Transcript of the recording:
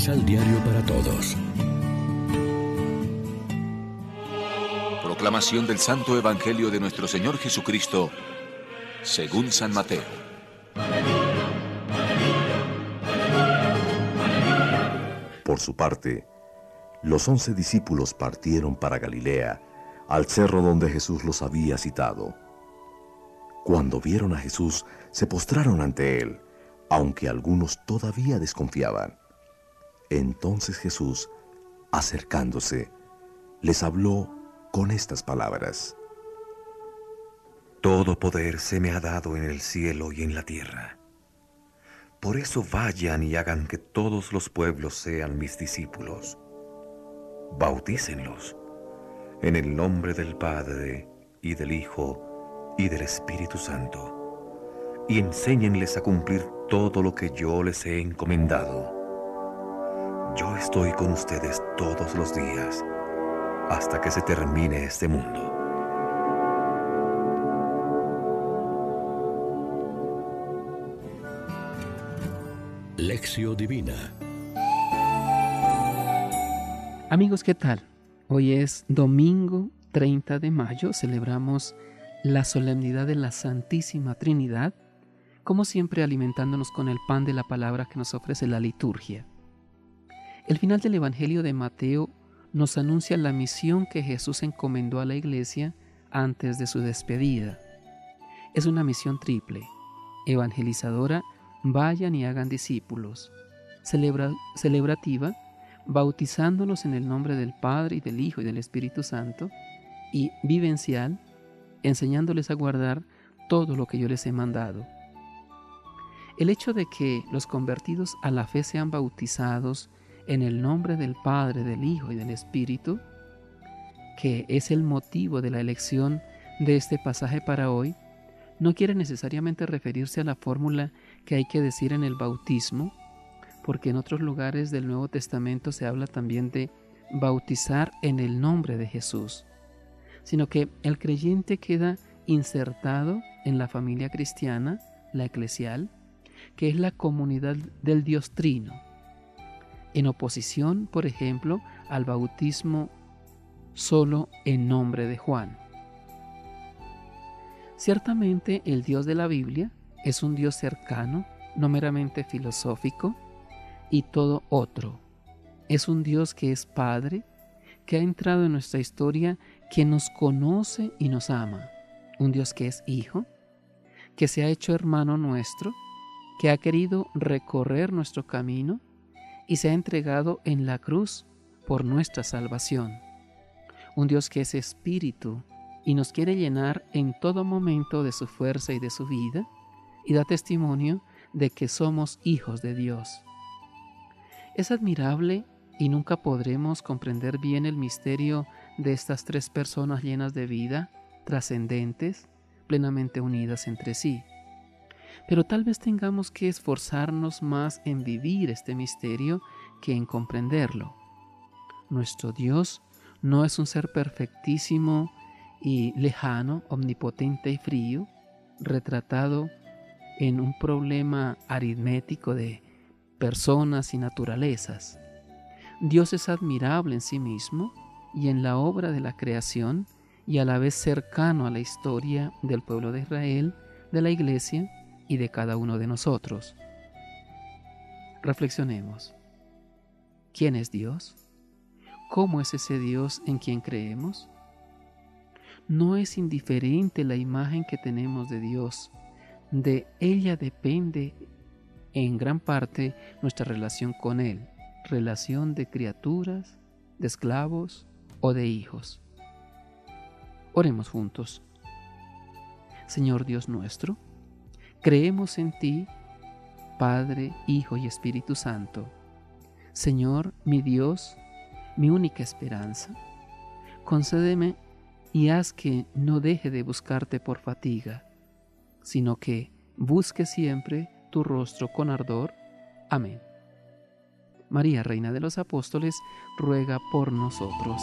Misal Diario para Todos. Proclamación del Santo Evangelio de nuestro Señor Jesucristo, según San Mateo. Por su parte, los once discípulos partieron para Galilea, al cerro donde Jesús los había citado. Cuando vieron a Jesús, se postraron ante él, aunque algunos todavía desconfiaban. Entonces Jesús, acercándose, les habló con estas palabras. Todo poder se me ha dado en el cielo y en la tierra. Por eso vayan y hagan que todos los pueblos sean mis discípulos. Bautícenlos en el nombre del Padre y del Hijo y del Espíritu Santo, y enséñenles a cumplir todo lo que yo les he encomendado. Yo estoy con ustedes todos los días hasta que se termine este mundo. Lección Divina Amigos, ¿qué tal? Hoy es domingo 30 de mayo, celebramos la solemnidad de la Santísima Trinidad, como siempre alimentándonos con el pan de la palabra que nos ofrece la liturgia. El final del Evangelio de Mateo nos anuncia la misión que Jesús encomendó a la iglesia antes de su despedida. Es una misión triple, evangelizadora, vayan y hagan discípulos, celebrativa, bautizándolos en el nombre del Padre y del Hijo y del Espíritu Santo, y vivencial, enseñándoles a guardar todo lo que yo les he mandado. El hecho de que los convertidos a la fe sean bautizados en el nombre del Padre, del Hijo y del Espíritu, que es el motivo de la elección de este pasaje para hoy, no quiere necesariamente referirse a la fórmula que hay que decir en el bautismo, porque en otros lugares del Nuevo Testamento se habla también de bautizar en el nombre de Jesús, sino que el creyente queda insertado en la familia cristiana, la eclesial, que es la comunidad del Dios Trino, en oposición, por ejemplo, al bautismo solo en nombre de Juan. Ciertamente el Dios de la Biblia es un Dios cercano, no meramente filosófico, y todo otro. Es un Dios que es Padre, que ha entrado en nuestra historia, que nos conoce y nos ama. Un Dios que es Hijo, que se ha hecho hermano nuestro, que ha querido recorrer nuestro camino y se ha entregado en la cruz por nuestra salvación. Un Dios que es espíritu y nos quiere llenar en todo momento de su fuerza y de su vida y da testimonio de que somos hijos de Dios. Es admirable y nunca podremos comprender bien el misterio de estas tres personas llenas de vida, trascendentes, plenamente unidas entre sí. Pero tal vez tengamos que esforzarnos más en vivir este misterio que en comprenderlo. Nuestro Dios no es un ser perfectísimo y lejano, omnipotente y frío, retratado en un problema aritmético de personas y naturalezas. Dios es admirable en sí mismo y en la obra de la creación y a la vez cercano a la historia del pueblo de Israel, de la iglesia y de cada uno de nosotros. Reflexionemos. ¿Quién es Dios? ¿Cómo es ese Dios en quien creemos? No es indiferente la imagen que tenemos de Dios. De ella depende en gran parte nuestra relación con Él, relación de criaturas, de esclavos o de hijos. Oremos juntos. Señor Dios nuestro, creemos en ti, Padre, Hijo y Espíritu Santo. Señor, mi Dios, mi única esperanza, concédeme y haz que no deje de buscarte por fatiga, sino que busque siempre tu rostro con ardor. Amén. María, Reina de los Apóstoles, ruega por nosotros.